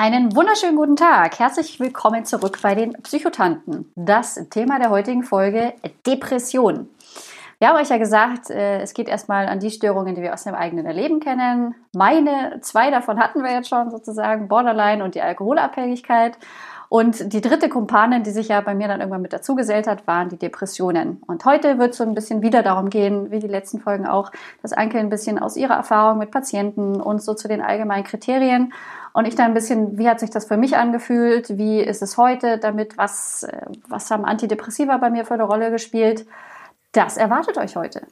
Einen wunderschönen guten Tag. Herzlich willkommen zurück bei den Psychotanten. Das Thema der heutigen Folge Depression. Wir haben euch ja gesagt, äh, es geht erstmal an die Störungen, die wir aus dem eigenen Erleben kennen. Meine zwei davon hatten wir jetzt schon sozusagen, Borderline und die Alkoholabhängigkeit. Und die dritte Kumpanin, die sich ja bei mir dann irgendwann mit dazugesellt hat, waren die Depressionen. Und heute wird es so ein bisschen wieder darum gehen, wie die letzten Folgen auch, dass Anke ein bisschen aus ihrer Erfahrung mit Patienten und so zu den allgemeinen Kriterien und ich dann ein bisschen, wie hat sich das für mich angefühlt? Wie ist es heute damit? Was, äh, was haben Antidepressiva bei mir für eine Rolle gespielt? Das erwartet euch heute.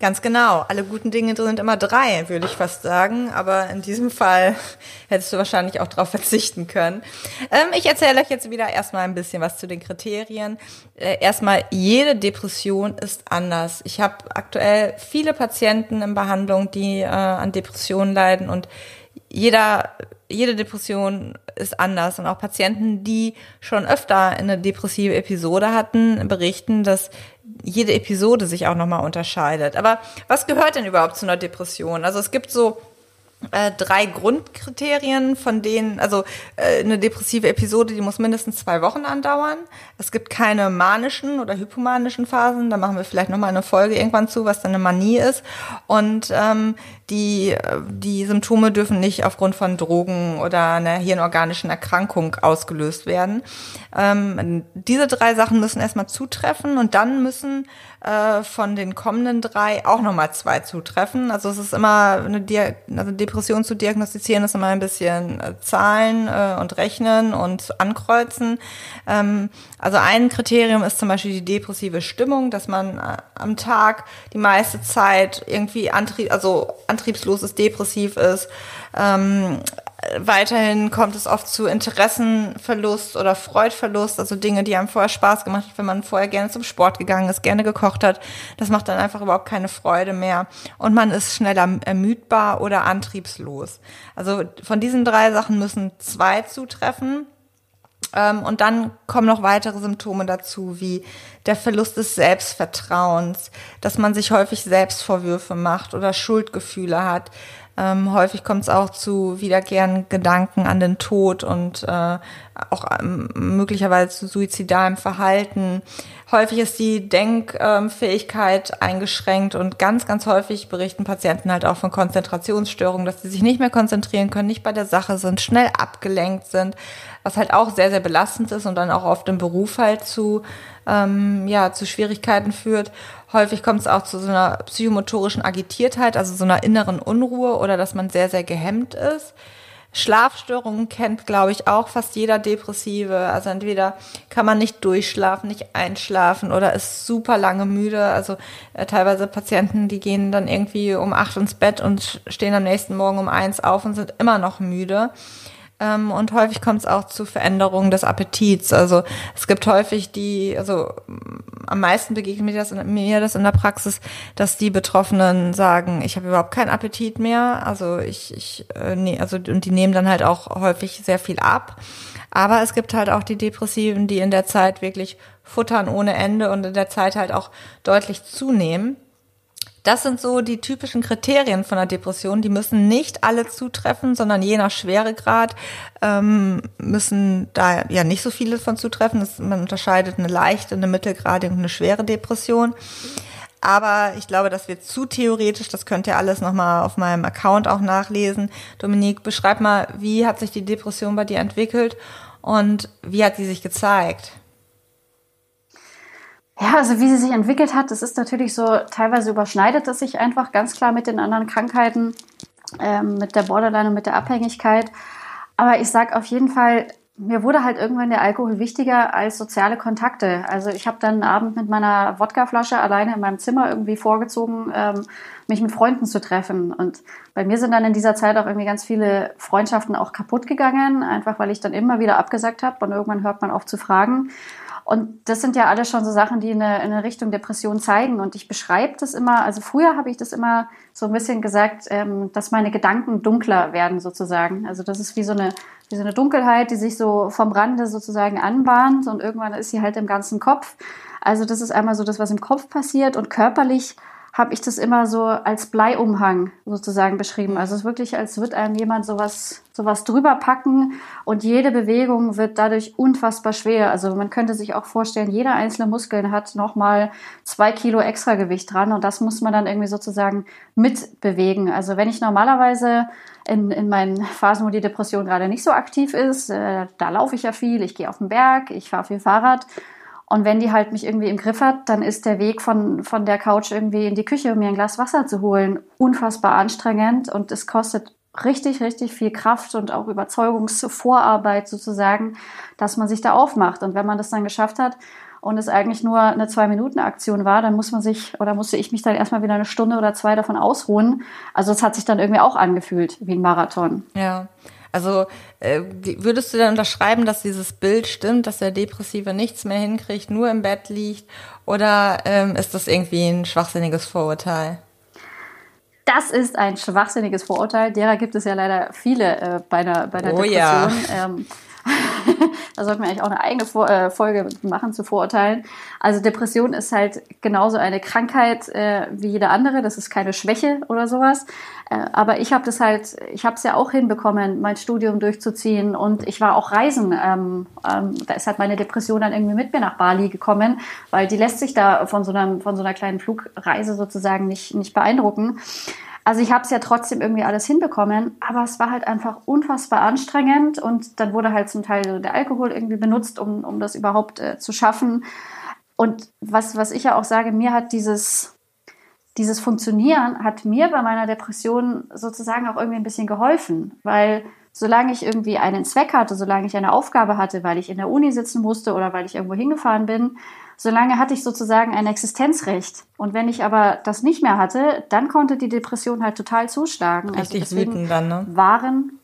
Ganz genau. Alle guten Dinge sind immer drei, würde ich fast sagen. Aber in diesem Fall hättest du wahrscheinlich auch darauf verzichten können. Ähm, ich erzähle euch jetzt wieder erstmal ein bisschen was zu den Kriterien. Äh, erstmal, jede Depression ist anders. Ich habe aktuell viele Patienten in Behandlung, die äh, an Depressionen leiden und jeder jede Depression ist anders und auch Patienten, die schon öfter eine depressive Episode hatten, berichten, dass jede Episode sich auch nochmal unterscheidet. Aber was gehört denn überhaupt zu einer Depression? Also es gibt so äh, drei Grundkriterien, von denen, also äh, eine depressive Episode, die muss mindestens zwei Wochen andauern. Es gibt keine manischen oder hypomanischen Phasen. Da machen wir vielleicht nochmal eine Folge irgendwann zu, was dann eine Manie ist. Und ähm, die, die Symptome dürfen nicht aufgrund von Drogen oder einer hirnorganischen Erkrankung ausgelöst werden. Ähm, diese drei Sachen müssen erstmal zutreffen und dann müssen äh, von den kommenden drei auch nochmal zwei zutreffen. Also es ist immer eine Dia also Depression zu diagnostizieren, ist immer ein bisschen äh, Zahlen äh, und Rechnen und Ankreuzen. Ähm, also ein Kriterium ist zum Beispiel die depressive Stimmung, dass man äh, am Tag die meiste Zeit irgendwie Antrieb, also antriebslos ist, depressiv ist. Ähm, weiterhin kommt es oft zu Interessenverlust oder Freudverlust, also Dinge, die einem vorher Spaß gemacht hat, wenn man vorher gerne zum Sport gegangen ist, gerne gekocht hat. Das macht dann einfach überhaupt keine Freude mehr. Und man ist schneller ermüdbar oder antriebslos. Also von diesen drei Sachen müssen zwei zutreffen. Ähm, und dann kommen noch weitere Symptome dazu, wie der Verlust des Selbstvertrauens, dass man sich häufig Selbstvorwürfe macht oder Schuldgefühle hat. Ähm, häufig kommt es auch zu wiederkehrenden Gedanken an den Tod und äh, auch ähm, möglicherweise zu suizidalem Verhalten. Häufig ist die Denkfähigkeit eingeschränkt und ganz, ganz häufig berichten Patienten halt auch von Konzentrationsstörungen, dass sie sich nicht mehr konzentrieren können, nicht bei der Sache sind, schnell abgelenkt sind, was halt auch sehr, sehr belastend ist und dann auch oft im Beruf halt zu, ähm, ja, zu Schwierigkeiten führt. Häufig kommt es auch zu so einer psychomotorischen Agitiertheit, also so einer inneren Unruhe oder dass man sehr, sehr gehemmt ist. Schlafstörungen kennt, glaube ich, auch fast jeder Depressive. Also entweder kann man nicht durchschlafen, nicht einschlafen oder ist super lange müde. Also äh, teilweise Patienten, die gehen dann irgendwie um acht ins Bett und stehen am nächsten Morgen um eins auf und sind immer noch müde. Ähm, und häufig kommt es auch zu Veränderungen des Appetits. Also es gibt häufig die, also am meisten begegnet mir das, in, mir das in der Praxis, dass die Betroffenen sagen, ich habe überhaupt keinen Appetit mehr. Also ich, ich äh, nee, also und die nehmen dann halt auch häufig sehr viel ab. Aber es gibt halt auch die Depressiven, die in der Zeit wirklich futtern ohne Ende und in der Zeit halt auch deutlich zunehmen. Das sind so die typischen Kriterien von einer Depression. Die müssen nicht alle zutreffen, sondern je nach Schweregrad ähm, müssen da ja nicht so viele von zutreffen. Das, man unterscheidet eine leichte, eine mittelgradige und eine schwere Depression. Aber ich glaube, das wird zu theoretisch. Das könnt ihr alles nochmal auf meinem Account auch nachlesen. Dominique, beschreib mal, wie hat sich die Depression bei dir entwickelt und wie hat sie sich gezeigt? Ja, also wie sie sich entwickelt hat, das ist natürlich so, teilweise überschneidet das sich einfach ganz klar mit den anderen Krankheiten, ähm, mit der Borderline und mit der Abhängigkeit. Aber ich sag auf jeden Fall, mir wurde halt irgendwann der Alkohol wichtiger als soziale Kontakte. Also ich habe dann einen Abend mit meiner Wodkaflasche alleine in meinem Zimmer irgendwie vorgezogen, ähm, mich mit Freunden zu treffen. Und bei mir sind dann in dieser Zeit auch irgendwie ganz viele Freundschaften auch kaputt gegangen, einfach weil ich dann immer wieder abgesagt habe und irgendwann hört man auf zu fragen. Und das sind ja alles schon so Sachen, die in eine, in eine Richtung Depression zeigen. Und ich beschreibe das immer, also früher habe ich das immer so ein bisschen gesagt, ähm, dass meine Gedanken dunkler werden sozusagen. Also das ist wie so eine wie so eine Dunkelheit, die sich so vom Rande sozusagen anbahnt und irgendwann ist sie halt im ganzen Kopf. Also das ist einmal so das, was im Kopf passiert und körperlich habe ich das immer so als Bleiumhang sozusagen beschrieben. Also es ist wirklich, als würde einem jemand sowas, sowas drüber packen und jede Bewegung wird dadurch unfassbar schwer. Also man könnte sich auch vorstellen, jeder einzelne Muskel hat nochmal zwei Kilo extra Gewicht dran und das muss man dann irgendwie sozusagen mitbewegen. Also wenn ich normalerweise in, in meinen Phasen, wo die Depression gerade nicht so aktiv ist, äh, da laufe ich ja viel, ich gehe auf den Berg, ich fahre viel Fahrrad und wenn die halt mich irgendwie im Griff hat, dann ist der Weg von, von der Couch irgendwie in die Küche, um mir ein Glas Wasser zu holen, unfassbar anstrengend und es kostet richtig, richtig viel Kraft und auch Überzeugungsvorarbeit sozusagen, dass man sich da aufmacht. Und wenn man das dann geschafft hat und es eigentlich nur eine Zwei-Minuten-Aktion war, dann muss man sich oder musste ich mich dann erstmal wieder eine Stunde oder zwei davon ausruhen. Also es hat sich dann irgendwie auch angefühlt wie ein Marathon. Ja. Also äh, würdest du dann unterschreiben, dass dieses Bild stimmt, dass der Depressive nichts mehr hinkriegt, nur im Bett liegt? Oder ähm, ist das irgendwie ein schwachsinniges Vorurteil? Das ist ein schwachsinniges Vorurteil. Derer gibt es ja leider viele äh, bei einer, bei einer oh, Depression. Ja. Ähm, da sollten wir eigentlich auch eine eigene Vor äh, Folge machen zu Vorurteilen. Also Depression ist halt genauso eine Krankheit äh, wie jede andere. Das ist keine Schwäche oder sowas. Äh, aber ich habe das halt, ich habe es ja auch hinbekommen, mein Studium durchzuziehen und ich war auch reisen. Ähm, ähm, da ist halt meine Depression dann irgendwie mit mir nach Bali gekommen, weil die lässt sich da von so einer, von so einer kleinen Flugreise sozusagen nicht, nicht beeindrucken. Also ich habe es ja trotzdem irgendwie alles hinbekommen, aber es war halt einfach unfassbar anstrengend und dann wurde halt zum Teil der Alkohol irgendwie benutzt, um, um das überhaupt äh, zu schaffen. Und was, was ich ja auch sage, mir hat dieses, dieses Funktionieren, hat mir bei meiner Depression sozusagen auch irgendwie ein bisschen geholfen, weil solange ich irgendwie einen Zweck hatte, solange ich eine Aufgabe hatte, weil ich in der Uni sitzen musste oder weil ich irgendwo hingefahren bin, solange hatte ich sozusagen ein Existenzrecht. Und wenn ich aber das nicht mehr hatte, dann konnte die Depression halt total zuschlagen. Also Richtig also deswegen dann, ne? waren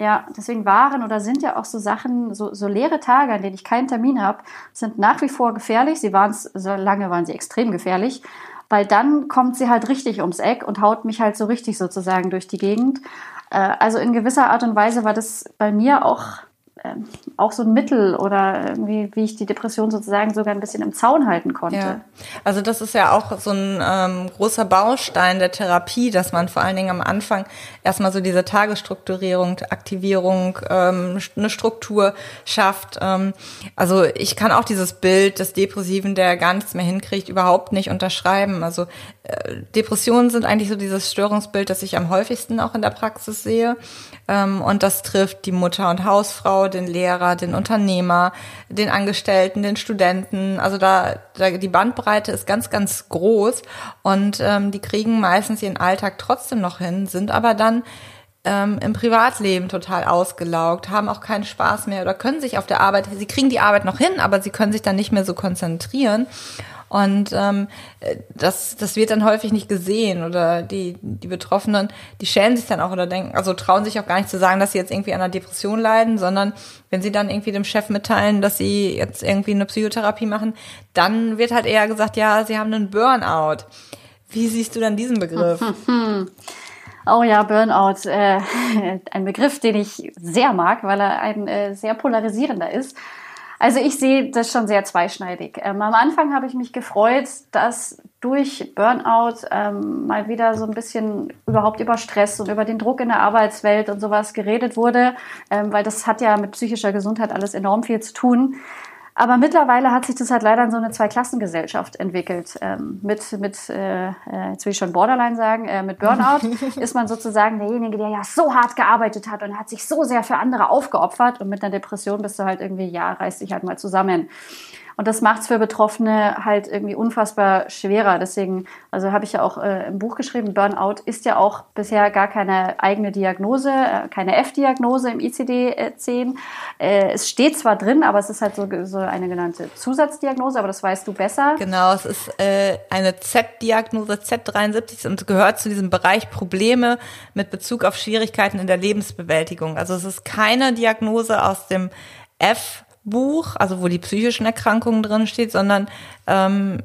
ja, deswegen waren oder sind ja auch so Sachen, so, so leere Tage, an denen ich keinen Termin habe, sind nach wie vor gefährlich. Sie waren es, so lange waren sie extrem gefährlich, weil dann kommt sie halt richtig ums Eck und haut mich halt so richtig sozusagen durch die Gegend. Äh, also in gewisser Art und Weise war das bei mir auch ähm, auch so ein Mittel oder irgendwie, wie ich die Depression sozusagen sogar ein bisschen im Zaun halten konnte. Ja. Also das ist ja auch so ein ähm, großer Baustein der Therapie, dass man vor allen Dingen am Anfang erstmal so diese Tagesstrukturierung, Aktivierung, ähm, eine Struktur schafft. Ähm, also ich kann auch dieses Bild des Depressiven, der gar nichts mehr hinkriegt, überhaupt nicht unterschreiben. Also Depressionen sind eigentlich so dieses Störungsbild, das ich am häufigsten auch in der Praxis sehe. Ähm, und das trifft die Mutter und Hausfrau, den Lehrer, den Unternehmer, den Angestellten, den Studenten. Also da, da die Bandbreite ist ganz, ganz groß und ähm, die kriegen meistens ihren Alltag trotzdem noch hin, sind aber dann ähm, im Privatleben total ausgelaugt, haben auch keinen Spaß mehr oder können sich auf der Arbeit, sie kriegen die Arbeit noch hin, aber sie können sich dann nicht mehr so konzentrieren. Und ähm, das, das wird dann häufig nicht gesehen oder die, die Betroffenen, die schämen sich dann auch oder denken, also trauen sich auch gar nicht zu sagen, dass sie jetzt irgendwie an einer Depression leiden, sondern wenn sie dann irgendwie dem Chef mitteilen, dass sie jetzt irgendwie eine Psychotherapie machen, dann wird halt eher gesagt, ja, sie haben einen Burnout. Wie siehst du dann diesen Begriff? Oh ja, Burnout, äh, ein Begriff, den ich sehr mag, weil er ein äh, sehr polarisierender ist. Also ich sehe das schon sehr zweischneidig. Ähm, am Anfang habe ich mich gefreut, dass durch Burnout ähm, mal wieder so ein bisschen überhaupt über Stress und über den Druck in der Arbeitswelt und sowas geredet wurde, ähm, weil das hat ja mit psychischer Gesundheit alles enorm viel zu tun. Aber mittlerweile hat sich das halt leider in so eine Zweiklassengesellschaft entwickelt. Ähm, mit, mit äh, äh, jetzt will ich schon Borderline sagen, äh, mit Burnout ist man sozusagen derjenige, der ja so hart gearbeitet hat und hat sich so sehr für andere aufgeopfert. Und mit einer Depression bist du halt irgendwie, ja, reiß dich halt mal zusammen. Und das macht es für Betroffene halt irgendwie unfassbar schwerer. Deswegen, also habe ich ja auch äh, im Buch geschrieben, Burnout ist ja auch bisher gar keine eigene Diagnose, äh, keine F-Diagnose im ICD-10. Äh, es steht zwar drin, aber es ist halt so, so eine genannte Zusatzdiagnose, aber das weißt du besser. Genau, es ist äh, eine Z-Diagnose, Z73 und gehört zu diesem Bereich Probleme mit Bezug auf Schwierigkeiten in der Lebensbewältigung. Also es ist keine Diagnose aus dem F Buch, also wo die psychischen Erkrankungen drin steht, sondern ähm,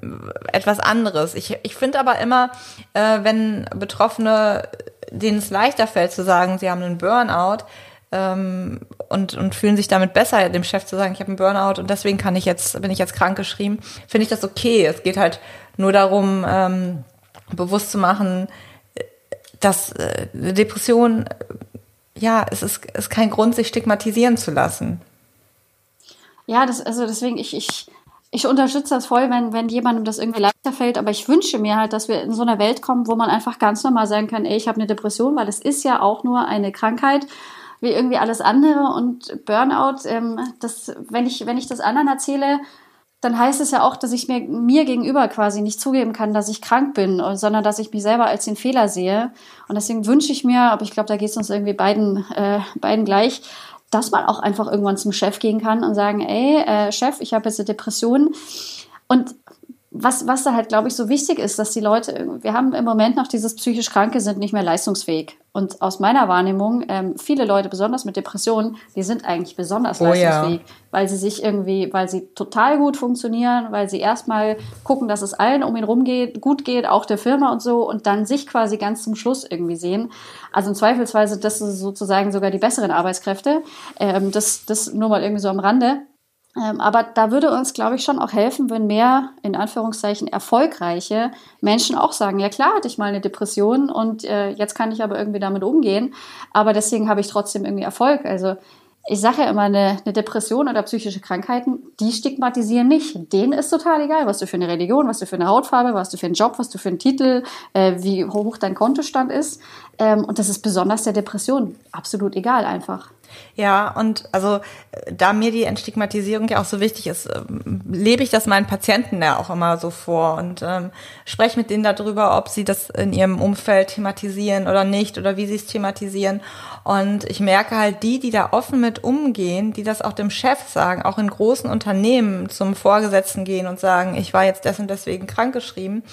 etwas anderes. Ich, ich finde aber immer, äh, wenn Betroffene, denen es leichter fällt zu sagen, sie haben einen Burnout, ähm, und, und fühlen sich damit besser, dem Chef zu sagen, ich habe einen Burnout und deswegen kann ich jetzt, bin ich jetzt krank geschrieben, finde ich das okay. Es geht halt nur darum, ähm, bewusst zu machen, dass äh, Depression, ja, es ist, ist kein Grund, sich stigmatisieren zu lassen. Ja, das, also deswegen, ich, ich, ich unterstütze das voll, wenn, wenn jemandem das irgendwie leichter fällt, aber ich wünsche mir halt, dass wir in so einer Welt kommen, wo man einfach ganz normal sagen kann, ey, ich habe eine Depression, weil es ist ja auch nur eine Krankheit wie irgendwie alles andere und Burnout, ähm, das, wenn ich, wenn ich das anderen erzähle, dann heißt es ja auch, dass ich mir, mir gegenüber quasi nicht zugeben kann, dass ich krank bin, sondern dass ich mich selber als den Fehler sehe. Und deswegen wünsche ich mir, aber ich glaube, da geht es uns irgendwie beiden, äh, beiden gleich, dass man auch einfach irgendwann zum Chef gehen kann und sagen, ey, äh, Chef, ich habe jetzt eine Depression. Und was, was da halt, glaube ich, so wichtig ist, dass die Leute, wir haben im Moment noch dieses psychisch Kranke sind nicht mehr leistungsfähig. Und aus meiner Wahrnehmung, ähm, viele Leute, besonders mit Depressionen, die sind eigentlich besonders oh, leistungsfähig, ja. weil sie sich irgendwie, weil sie total gut funktionieren, weil sie erstmal gucken, dass es allen um ihn rum geht, gut geht, auch der Firma und so, und dann sich quasi ganz zum Schluss irgendwie sehen. Also im Zweifelsweise, das sind sozusagen sogar die besseren Arbeitskräfte. Ähm, das, das nur mal irgendwie so am Rande. Ähm, aber da würde uns, glaube ich, schon auch helfen, wenn mehr, in Anführungszeichen, erfolgreiche Menschen auch sagen, ja klar hatte ich mal eine Depression und äh, jetzt kann ich aber irgendwie damit umgehen, aber deswegen habe ich trotzdem irgendwie Erfolg. Also ich sage ja immer, eine, eine, Depression oder psychische Krankheiten, die stigmatisieren nicht. Denen ist total egal, was du für eine Religion, was du für eine Hautfarbe, was du für einen Job, was du für einen Titel, äh, wie hoch dein Kontostand ist. Ähm, und das ist besonders der Depression absolut egal einfach. Ja, und also da mir die Entstigmatisierung ja auch so wichtig ist, ähm, lebe ich das meinen Patienten ja auch immer so vor und ähm, spreche mit denen darüber, ob sie das in ihrem Umfeld thematisieren oder nicht oder wie sie es thematisieren. Und ich merke halt, die, die da offen mit umgehen, die das auch dem Chef sagen, auch in großen Unternehmen zum Vorgesetzten gehen und sagen, ich war jetzt des und deswegen krankgeschrieben,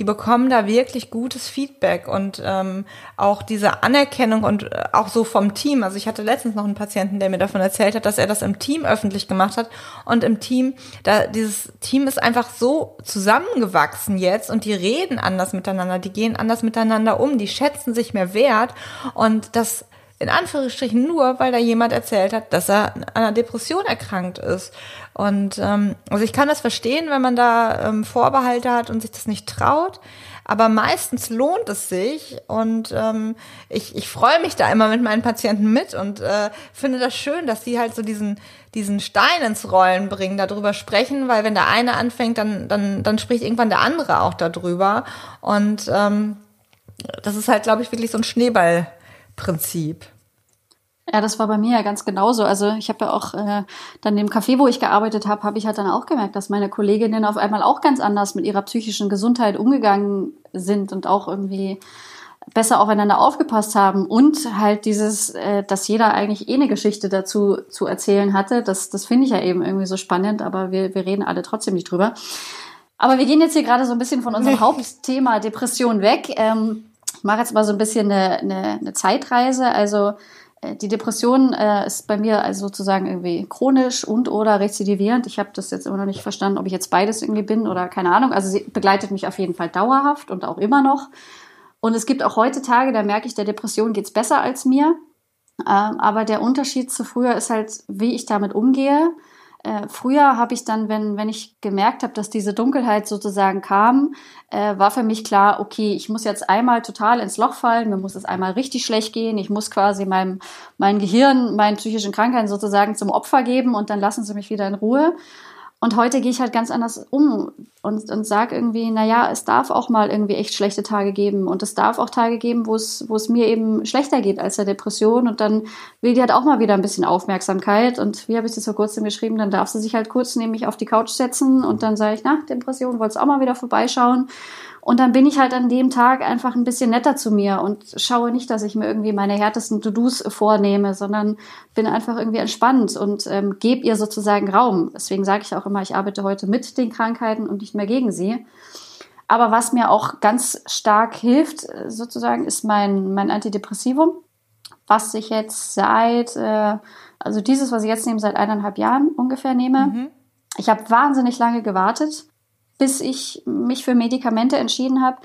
die bekommen da wirklich gutes Feedback und ähm, auch diese Anerkennung und äh, auch so vom Team. Also ich hatte letztens noch einen Patienten, der mir davon erzählt hat, dass er das im Team öffentlich gemacht hat und im Team, da dieses Team ist einfach so zusammengewachsen jetzt und die reden anders miteinander, die gehen anders miteinander um, die schätzen sich mehr wert und das in Anführungsstrichen nur, weil da jemand erzählt hat, dass er an einer Depression erkrankt ist. Und ähm, also ich kann das verstehen, wenn man da ähm, Vorbehalte hat und sich das nicht traut. Aber meistens lohnt es sich und ähm, ich, ich freue mich da immer mit meinen Patienten mit und äh, finde das schön, dass sie halt so diesen, diesen Stein ins Rollen bringen, darüber sprechen, weil wenn der eine anfängt, dann, dann, dann spricht irgendwann der andere auch darüber. Und ähm, das ist halt, glaube ich, wirklich so ein Schneeball. Prinzip. Ja, das war bei mir ja ganz genauso. Also ich habe ja auch äh, dann im Café, wo ich gearbeitet habe, habe ich halt dann auch gemerkt, dass meine Kolleginnen auf einmal auch ganz anders mit ihrer psychischen Gesundheit umgegangen sind und auch irgendwie besser aufeinander aufgepasst haben und halt dieses, äh, dass jeder eigentlich eh eine Geschichte dazu zu erzählen hatte, das, das finde ich ja eben irgendwie so spannend, aber wir, wir reden alle trotzdem nicht drüber. Aber wir gehen jetzt hier gerade so ein bisschen von unserem Hauptthema Depression weg. Ähm, ich mache jetzt mal so ein bisschen eine, eine, eine Zeitreise. Also äh, die Depression äh, ist bei mir also sozusagen irgendwie chronisch und oder rezidivierend. Ich habe das jetzt immer noch nicht verstanden, ob ich jetzt beides irgendwie bin oder keine Ahnung. Also sie begleitet mich auf jeden Fall dauerhaft und auch immer noch. Und es gibt auch heute Tage, da merke ich, der Depression geht's besser als mir. Ähm, aber der Unterschied zu früher ist halt, wie ich damit umgehe. Äh, früher habe ich dann, wenn, wenn ich gemerkt habe, dass diese Dunkelheit sozusagen kam, äh, war für mich klar, okay, ich muss jetzt einmal total ins Loch fallen, mir muss es einmal richtig schlecht gehen, ich muss quasi meinem, mein Gehirn, meinen psychischen Krankheiten sozusagen zum Opfer geben und dann lassen sie mich wieder in Ruhe. Und heute gehe ich halt ganz anders um und, und sage irgendwie, naja, es darf auch mal irgendwie echt schlechte Tage geben. Und es darf auch Tage geben, wo es, wo es mir eben schlechter geht als der Depression. Und dann will die halt auch mal wieder ein bisschen Aufmerksamkeit. Und wie habe ich das vor kurzem geschrieben, dann darf sie sich halt kurz nämlich auf die Couch setzen und dann sage ich, na, Depression, wolltest auch mal wieder vorbeischauen und dann bin ich halt an dem Tag einfach ein bisschen netter zu mir und schaue nicht, dass ich mir irgendwie meine härtesten To-Dos vornehme, sondern bin einfach irgendwie entspannt und ähm, gebe ihr sozusagen Raum. Deswegen sage ich auch immer, ich arbeite heute mit den Krankheiten und nicht mehr gegen sie. Aber was mir auch ganz stark hilft, sozusagen, ist mein, mein Antidepressivum was ich jetzt seit, äh, also dieses, was ich jetzt nehme, seit eineinhalb Jahren ungefähr nehme. Mhm. Ich habe wahnsinnig lange gewartet, bis ich mich für Medikamente entschieden habe,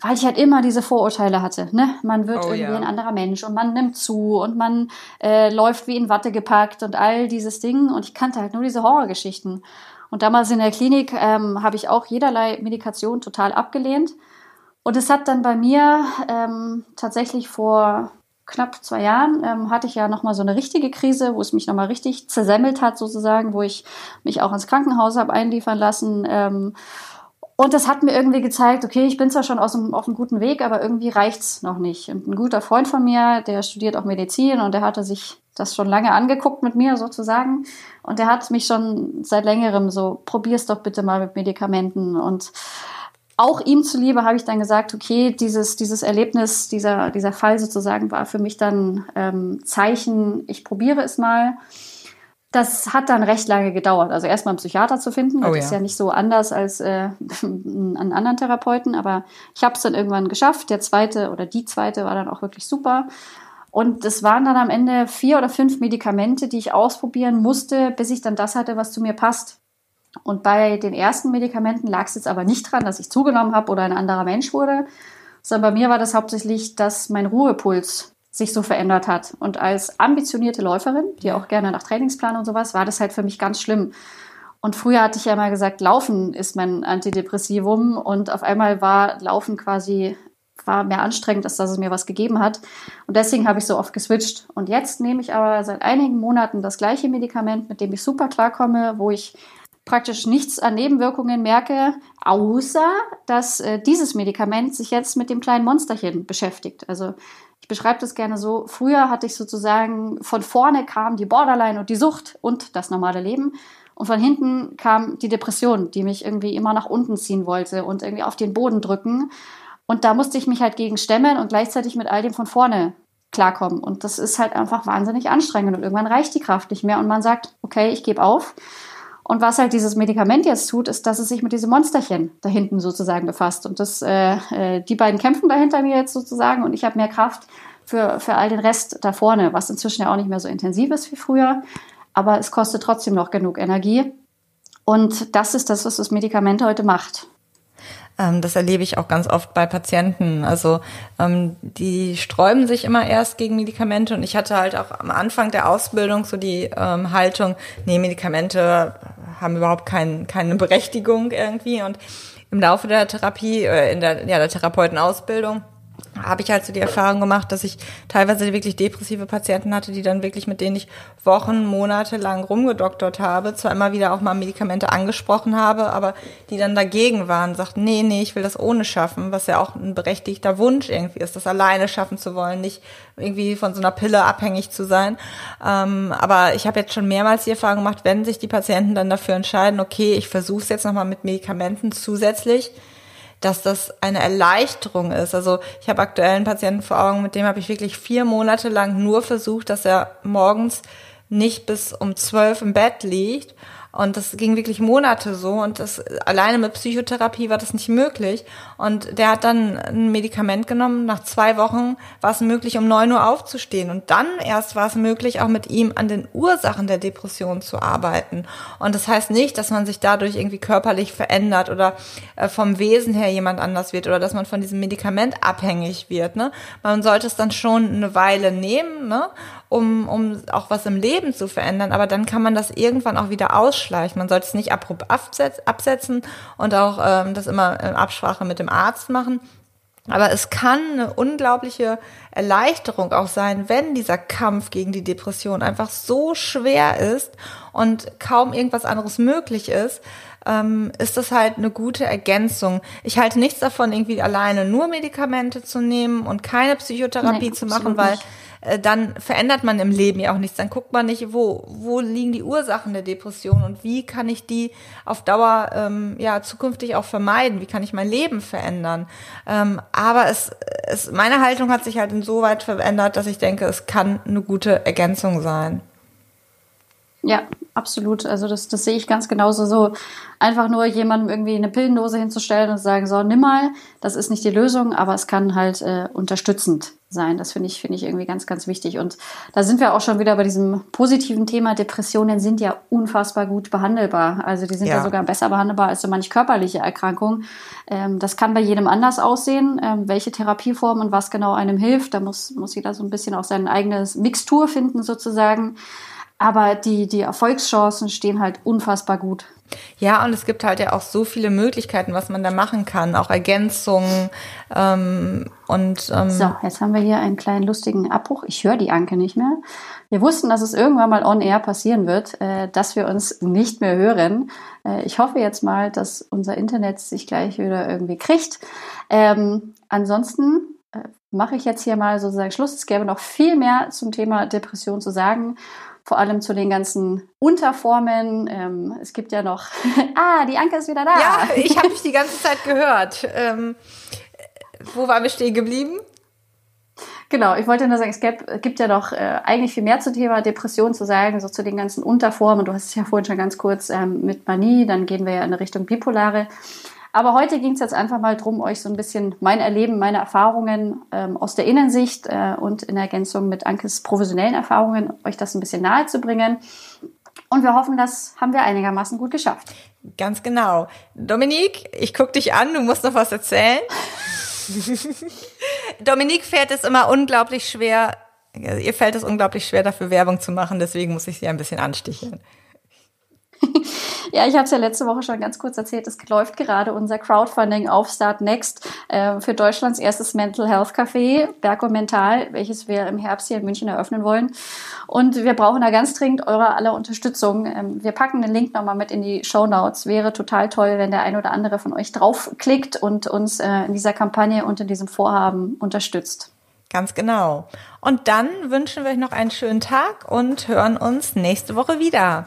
weil ich halt immer diese Vorurteile hatte. Ne? Man wird oh, irgendwie ja. ein anderer Mensch und man nimmt zu und man äh, läuft wie in Watte gepackt und all dieses Ding. Und ich kannte halt nur diese Horrorgeschichten. Und damals in der Klinik ähm, habe ich auch jederlei Medikation total abgelehnt. Und es hat dann bei mir ähm, tatsächlich vor knapp zwei Jahren ähm, hatte ich ja nochmal so eine richtige Krise, wo es mich nochmal richtig zersemmelt hat sozusagen, wo ich mich auch ins Krankenhaus habe einliefern lassen. Ähm, und das hat mir irgendwie gezeigt, okay, ich bin zwar schon aus dem, auf einem guten Weg, aber irgendwie reicht's noch nicht. Und ein guter Freund von mir, der studiert auch Medizin und der hatte sich das schon lange angeguckt mit mir sozusagen. Und der hat mich schon seit längerem so, probier's doch bitte mal mit Medikamenten. Und auch ihm zuliebe habe ich dann gesagt, okay, dieses, dieses Erlebnis, dieser, dieser Fall sozusagen war für mich dann ähm, Zeichen, ich probiere es mal. Das hat dann recht lange gedauert. Also erstmal einen Psychiater zu finden, das oh, ja. ist ja nicht so anders als äh, an anderen Therapeuten, aber ich habe es dann irgendwann geschafft. Der zweite oder die zweite war dann auch wirklich super. Und es waren dann am Ende vier oder fünf Medikamente, die ich ausprobieren musste, bis ich dann das hatte, was zu mir passt. Und bei den ersten Medikamenten lag es jetzt aber nicht dran, dass ich zugenommen habe oder ein anderer Mensch wurde, sondern bei mir war das hauptsächlich, dass mein Ruhepuls sich so verändert hat. Und als ambitionierte Läuferin, die auch gerne nach Trainingsplan und sowas, war das halt für mich ganz schlimm. Und früher hatte ich ja mal gesagt, Laufen ist mein Antidepressivum und auf einmal war Laufen quasi war mehr anstrengend, als dass es mir was gegeben hat. Und deswegen habe ich so oft geswitcht. Und jetzt nehme ich aber seit einigen Monaten das gleiche Medikament, mit dem ich super klarkomme, wo ich praktisch nichts an Nebenwirkungen merke, außer dass äh, dieses Medikament sich jetzt mit dem kleinen Monsterchen beschäftigt. Also ich beschreibe das gerne so. Früher hatte ich sozusagen von vorne kam die Borderline und die Sucht und das normale Leben. Und von hinten kam die Depression, die mich irgendwie immer nach unten ziehen wollte und irgendwie auf den Boden drücken. Und da musste ich mich halt gegen stemmen und gleichzeitig mit all dem von vorne klarkommen. Und das ist halt einfach wahnsinnig anstrengend. Und irgendwann reicht die Kraft nicht mehr und man sagt, okay, ich gebe auf. Und was halt dieses Medikament jetzt tut, ist, dass es sich mit diesem Monsterchen da hinten sozusagen befasst. Und das, äh, äh, die beiden kämpfen dahinter mir jetzt sozusagen und ich habe mehr Kraft für, für all den Rest da vorne, was inzwischen ja auch nicht mehr so intensiv ist wie früher. Aber es kostet trotzdem noch genug Energie. Und das ist das, was das Medikament heute macht. Ähm, das erlebe ich auch ganz oft bei Patienten. Also ähm, die sträuben sich immer erst gegen Medikamente und ich hatte halt auch am Anfang der Ausbildung so die ähm, Haltung, nee, Medikamente haben überhaupt kein, keine Berechtigung irgendwie und im Laufe der Therapie, äh, in der, ja, der Therapeutenausbildung habe ich halt so die Erfahrung gemacht, dass ich teilweise wirklich depressive Patienten hatte, die dann wirklich mit denen ich Wochen, Monate lang rumgedoktert habe, zwar immer wieder auch mal Medikamente angesprochen habe, aber die dann dagegen waren, sagten, nee, nee, ich will das ohne schaffen, was ja auch ein berechtigter Wunsch irgendwie ist, das alleine schaffen zu wollen, nicht irgendwie von so einer Pille abhängig zu sein. Ähm, aber ich habe jetzt schon mehrmals die Erfahrung gemacht, wenn sich die Patienten dann dafür entscheiden, okay, ich versuche es jetzt nochmal mit Medikamenten zusätzlich, dass das eine Erleichterung ist. Also ich habe aktuell einen Patienten vor Augen, mit dem habe ich wirklich vier Monate lang nur versucht, dass er morgens nicht bis um zwölf im Bett liegt und das ging wirklich Monate so und das alleine mit Psychotherapie war das nicht möglich. Und der hat dann ein Medikament genommen. Nach zwei Wochen war es möglich, um neun Uhr aufzustehen. Und dann erst war es möglich, auch mit ihm an den Ursachen der Depression zu arbeiten. Und das heißt nicht, dass man sich dadurch irgendwie körperlich verändert oder äh, vom Wesen her jemand anders wird oder dass man von diesem Medikament abhängig wird. Ne? Man sollte es dann schon eine Weile nehmen ne? Um, um auch was im Leben zu verändern. Aber dann kann man das irgendwann auch wieder ausschleichen. Man sollte es nicht abrupt absetzen und auch ähm, das immer in Absprache mit dem Arzt machen. Aber es kann eine unglaubliche Erleichterung auch sein, wenn dieser Kampf gegen die Depression einfach so schwer ist und kaum irgendwas anderes möglich ist, ähm, ist das halt eine gute Ergänzung. Ich halte nichts davon, irgendwie alleine nur Medikamente zu nehmen und keine Psychotherapie nee, zu machen, weil nicht dann verändert man im Leben ja auch nichts. Dann guckt man nicht, wo, wo liegen die Ursachen der Depression und wie kann ich die auf Dauer ähm, ja zukünftig auch vermeiden? Wie kann ich mein Leben verändern? Ähm, aber es, es, meine Haltung hat sich halt insoweit verändert, dass ich denke, es kann eine gute Ergänzung sein. Ja, absolut. Also das, das sehe ich ganz genauso. So einfach nur jemandem irgendwie eine Pillendose hinzustellen und zu sagen, so, nimm mal, das ist nicht die Lösung, aber es kann halt äh, unterstützend sein. Das finde ich, finde ich irgendwie ganz, ganz wichtig. Und da sind wir auch schon wieder bei diesem positiven Thema. Depressionen sind ja unfassbar gut behandelbar. Also die sind ja, ja sogar besser behandelbar als so manche körperliche Erkrankung. Ähm, das kann bei jedem anders aussehen, ähm, welche Therapieform und was genau einem hilft. Da muss, muss jeder so ein bisschen auch sein eigenes Mixtur finden sozusagen. Aber die, die Erfolgschancen stehen halt unfassbar gut. Ja, und es gibt halt ja auch so viele Möglichkeiten, was man da machen kann, auch Ergänzungen ähm, und ähm so. Jetzt haben wir hier einen kleinen lustigen Abbruch. Ich höre die Anke nicht mehr. Wir wussten, dass es irgendwann mal on air passieren wird, äh, dass wir uns nicht mehr hören. Äh, ich hoffe jetzt mal, dass unser Internet sich gleich wieder irgendwie kriegt. Ähm, ansonsten äh, mache ich jetzt hier mal sozusagen Schluss. Es gäbe noch viel mehr zum Thema Depression zu sagen vor allem zu den ganzen Unterformen. Ähm, es gibt ja noch, ah, die Anke ist wieder da. Ja, ich habe mich die ganze Zeit gehört. Ähm, wo waren wir stehen geblieben? Genau, ich wollte nur sagen, es gibt, gibt ja noch äh, eigentlich viel mehr zum Thema Depression zu sagen, so zu den ganzen Unterformen. Du hast es ja vorhin schon ganz kurz ähm, mit Manie, dann gehen wir ja in Richtung Bipolare. Aber heute ging es jetzt einfach mal darum, euch so ein bisschen mein Erleben, meine Erfahrungen ähm, aus der Innensicht äh, und in Ergänzung mit Ankes professionellen Erfahrungen, euch das ein bisschen nahe zu bringen. Und wir hoffen, das haben wir einigermaßen gut geschafft. Ganz genau. Dominique, ich gucke dich an, du musst noch was erzählen. Dominique fährt es immer unglaublich schwer, ihr fällt es unglaublich schwer, dafür Werbung zu machen, deswegen muss ich sie ein bisschen ansticheln. ja, ich habe es ja letzte Woche schon ganz kurz erzählt. Es läuft gerade unser Crowdfunding auf Start Next äh, für Deutschlands erstes Mental Health Café, Bergo Mental, welches wir im Herbst hier in München eröffnen wollen. Und wir brauchen da ganz dringend eure aller Unterstützung. Ähm, wir packen den Link nochmal mit in die Show Notes. Wäre total toll, wenn der ein oder andere von euch draufklickt und uns äh, in dieser Kampagne und in diesem Vorhaben unterstützt. Ganz genau. Und dann wünschen wir euch noch einen schönen Tag und hören uns nächste Woche wieder.